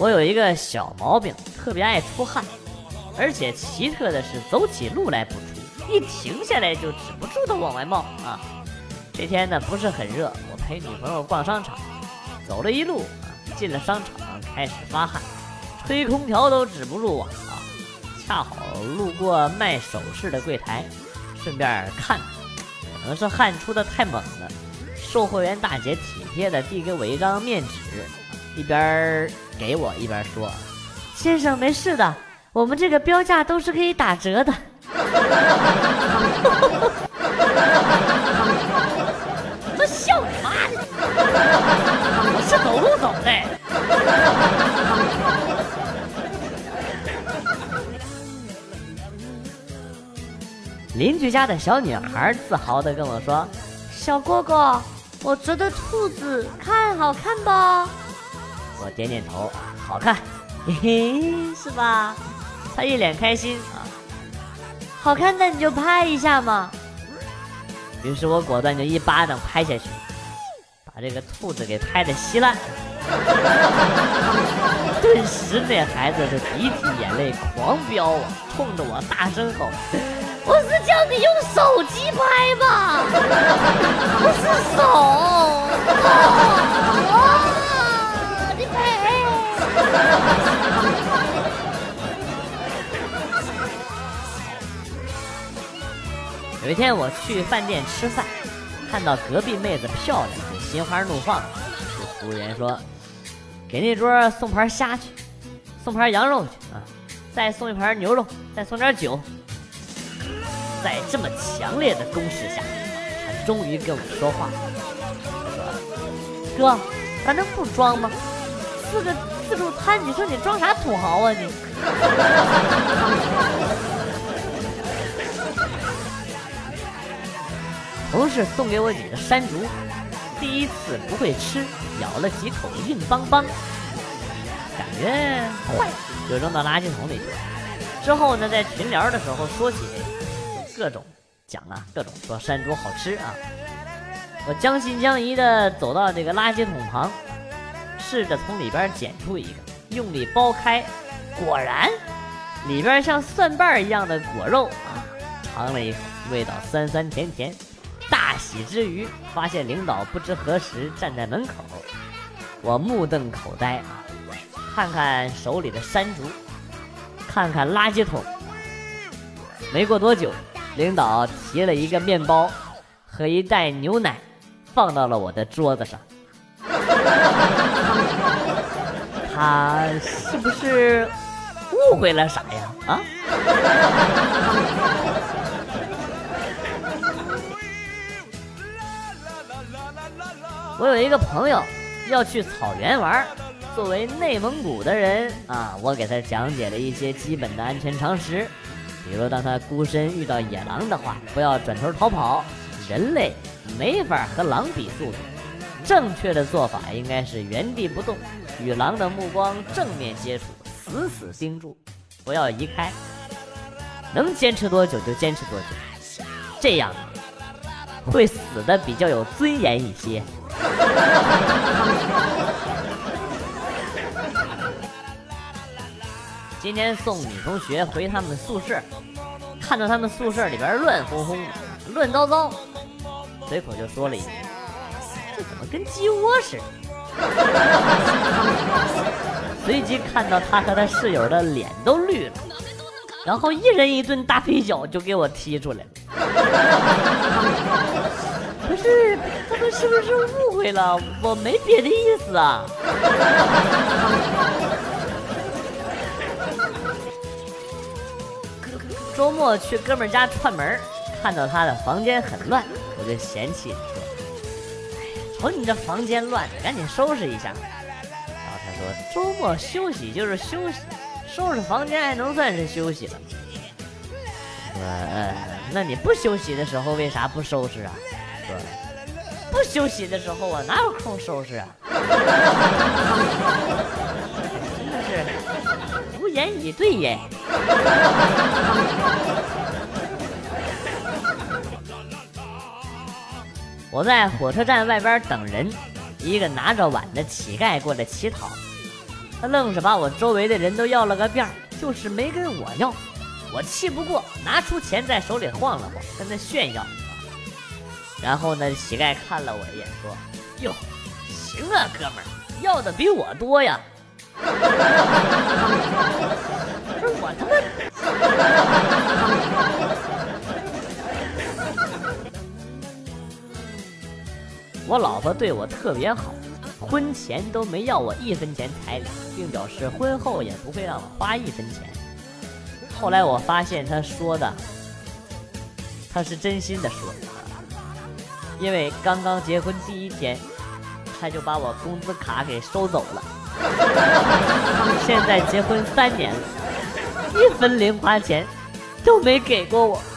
我有一个小毛病，特别爱出汗，而且奇特的是，走起路来不出，一停下来就止不住的往外冒啊。这天呢不是很热，我陪女朋友逛商场，走了一路啊，进了商场开始发汗，吹空调都止不住啊！恰好路过卖首饰的柜台，顺便看，可能是汗出的太猛了，售货员大姐体贴的递给我一张面纸，一边给我一边说：“先生没事的，我们这个标价都是可以打折的。”这笑你妈的！我是走路走的。邻居家的小女孩自豪的跟我说：“小哥哥，我觉得兔子看好看吧？”我点点头，好看，嘿嘿，是吧？他一脸开心啊。好看那你就拍一下嘛。于是我果断就一巴掌拍下去，把这个兔子给拍的稀烂。顿时那孩子是鼻涕眼泪狂飙啊，冲着我大声吼：“我是叫你用手机拍吧，不是手有一天我去饭店吃饭，看到隔壁妹子漂亮，就心花怒放，对服务员说：“给那桌送盘虾去，送盘羊肉去啊，再送一盘牛肉，再送点酒。”在这么强烈的攻势下，他终于跟我说话：“说哥，咱能不装吗？四个自助餐，你说你装啥土豪啊你？”同事送给我几个山竹，第一次不会吃，咬了几口硬邦邦，感觉坏，就扔到垃圾桶里去了。之后呢，在群聊的时候说起这个，各种讲啊，各种说山竹好吃啊。我将信将疑的走到这个垃圾桶旁，试着从里边捡出一个，用力剥开，果然里边像蒜瓣一样的果肉啊，尝了一口，味道酸酸甜甜。大喜之余，发现领导不知何时站在门口，我目瞪口呆啊！看看手里的山竹，看看垃圾桶。没过多久，领导提了一个面包和一袋牛奶，放到了我的桌子上。他是不是误会了啥呀？啊？我有一个朋友要去草原玩，作为内蒙古的人啊，我给他讲解了一些基本的安全常识，比如当他孤身遇到野狼的话，不要转头逃跑，人类没法和狼比速度，正确的做法应该是原地不动，与狼的目光正面接触，死死盯住，不要移开，能坚持多久就坚持多久，这样会死的比较有尊严一些。今天送女同学回他们宿舍，看到他们宿舍里边乱哄哄、乱糟糟，随口就说了一句：“这怎么跟鸡窝似的？” 随即看到他和他室友的脸都绿了，然后一人一顿大飞脚就给我踢出来了。不是，们是不是误会了？我没别的意思啊。周末去哥们家串门，看到他的房间很乱，我就嫌弃说：“哎，瞅你这房间乱的，赶紧收拾一下。”然后他说：“周末休息就是休息，收拾房间还能算是休息了？”说：“呃，那你不休息的时候为啥不收拾啊？”不休息的时候啊，哪有空收拾啊？真的是无言以对耶。我在火车站外边等人，一个拿着碗的乞丐过来乞讨，他愣是把我周围的人都要了个遍，就是没跟我要。我气不过，拿出钱在手里晃了晃，跟他炫耀。然后呢，乞丐看了我一眼，说：“哟，行啊，哥们儿，要的比我多呀。”不是我他妈。我老婆对我特别好，婚前都没要我一分钱彩礼，并表示婚后也不会让我花一分钱。后来我发现她说的，她是真心的说，因为刚刚结婚第一天，他就把我工资卡给收走了。现在结婚三年了，一分零花钱都没给过我。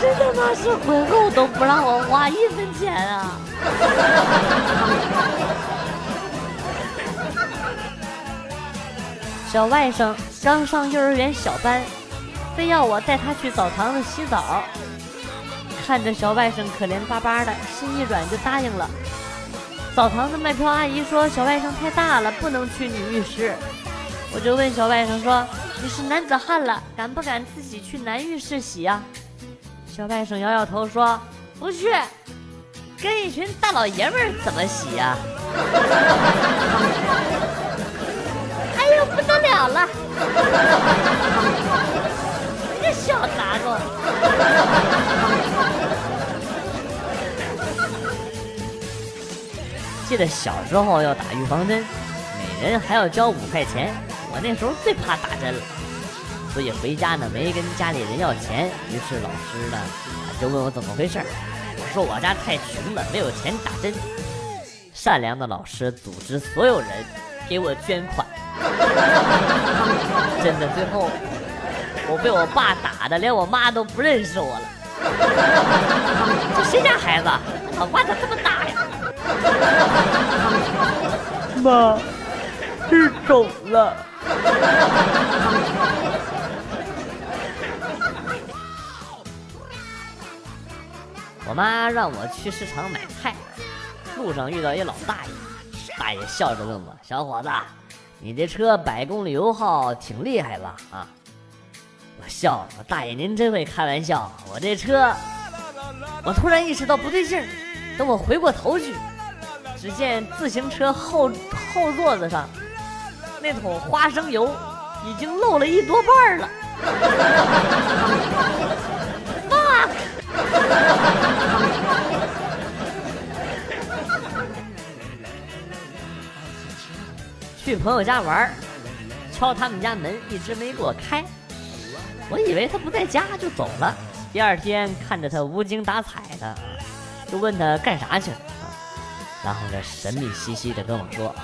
真他妈是婚后都不让我花一分钱啊！小外甥刚上幼儿园小班，非要我带他去澡堂子洗澡。看着小外甥可怜巴巴的，心一软就答应了。澡堂子卖票阿姨说小外甥太大了，不能去女浴室。我就问小外甥说：“你是男子汉了，敢不敢自己去男浴室洗呀？”小外甥摇摇头说：“不去，跟一群大老爷们儿怎么洗呀？”哎呦，不得了了！你这小杂种！记得小时候要打预防针，每人还要交五块钱。我那时候最怕打针了，所以回家呢没跟家里人要钱。于是老师呢就问我怎么回事我说我家太穷了，没有钱打针。善良的老师组织所有人给我捐款。真的，最后我被我爸打的，连我妈都不认识我了。这谁家孩子？脑瓜咋这么大呀？妈，是肿了。我妈让我去市场买菜，路上遇到一老大爷，大爷笑着问我：“小伙子，你这车百公里油耗挺厉害吧？”啊，我笑了：“大爷您真会开玩笑，我这车……”我突然意识到不对劲儿，等我回过头去，只见自行车后后座子上那桶花生油。已经漏了一多半了，fuck！去朋友家玩敲他们家门，一直没给我开。我以为他不在家，就走了。第二天看着他无精打采的，就问他干啥去了。然后他神秘兮兮的跟我说。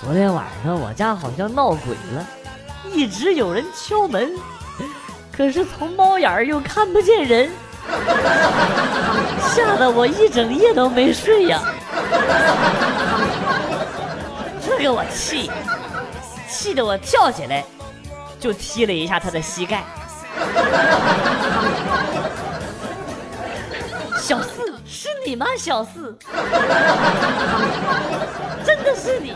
昨天晚上我家好像闹鬼了，一直有人敲门，可是从猫眼儿又看不见人，吓得我一整夜都没睡呀！给我气，气得我跳起来就踢了一下他的膝盖。小四，是你吗？小四，真的是你。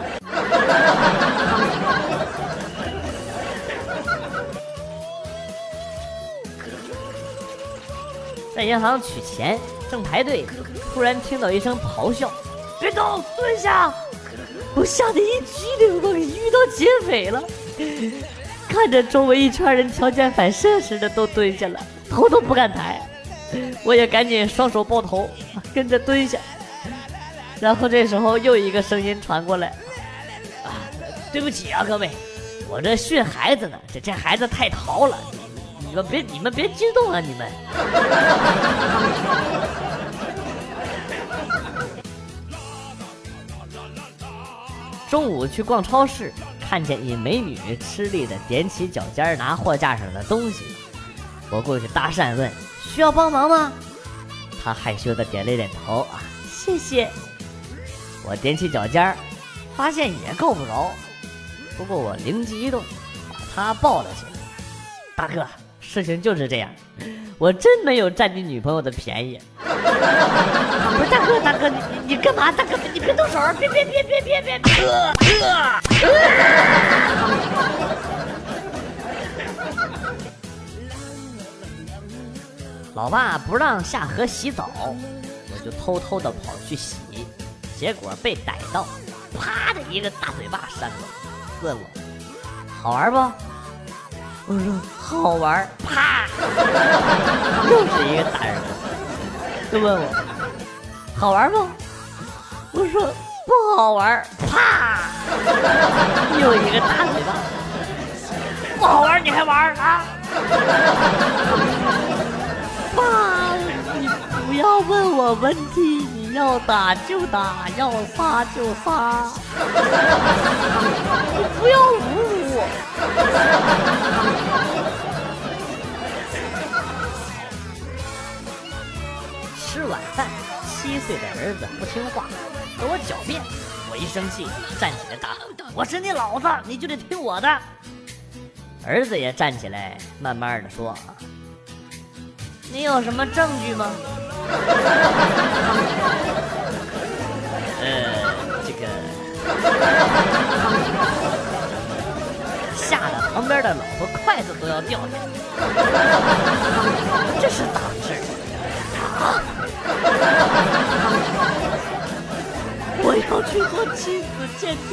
在银行取钱，正排队，突然听到一声咆哮：“别动，蹲下！”我吓得一激灵，我遇到劫匪了。看着周围一圈人条件反射似的都蹲下了，头都不敢抬，我也赶紧双手抱头，跟着蹲下。然后这时候又一个声音传过来。啊对不起啊，各位，我这训孩子呢，这这孩子太淘了，你们别你们别激动啊，你们。中午去逛超市，看见一美女吃力的踮起脚尖拿货架上的东西，我过去搭讪问：“需要帮忙吗？”她害羞的点了点头啊，谢谢。我踮起脚尖发现也够不着。不过我灵机一动，把她抱了起来。大哥，事情就是这样，我真没有占你女朋友的便宜。不是大哥，大哥，你你干嘛？大哥，你别动手！别别别别别别！老爸不让下河洗澡，我就偷偷的跑去洗，结果被逮到，啪的一个大嘴巴扇我，问我好玩不？我说好玩，啪，又是一个大耳光，就问我好玩不？我说不好玩，啪，又一个大嘴巴，不好玩你还玩啊？爸，你不要问我问题，你要打就打，要杀就杀，你不要侮辱 吃晚饭，七岁的儿子不听话，和我狡辩，我一生气，站起来打，我是你老子，你就得听我的。儿子也站起来，慢慢的说。你有什么证据吗？掉下来。这是咋回事？啊！我要去做亲子鉴定。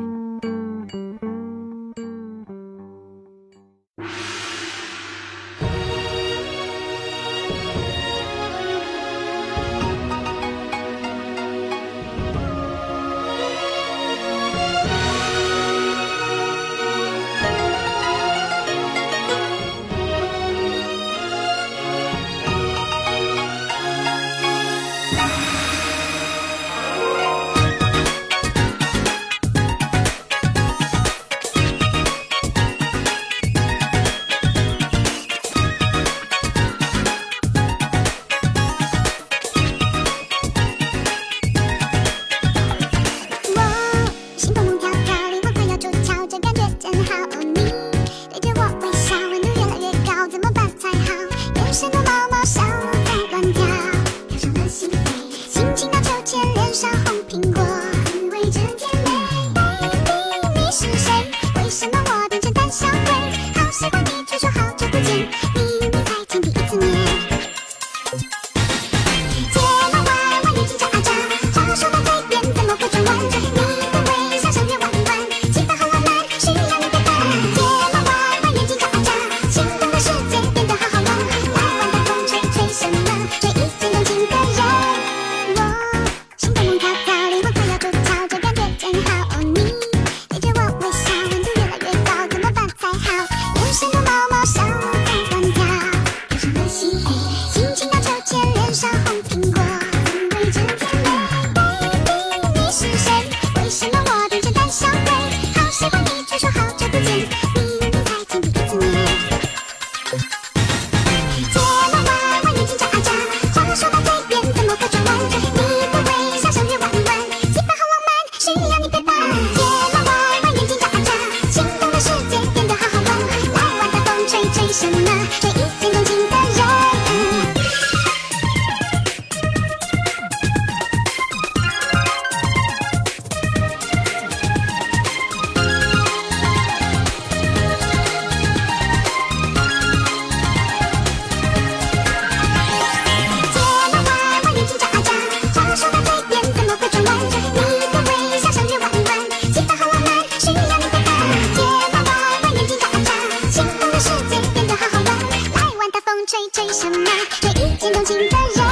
吹吹什么？吹一见钟情的人。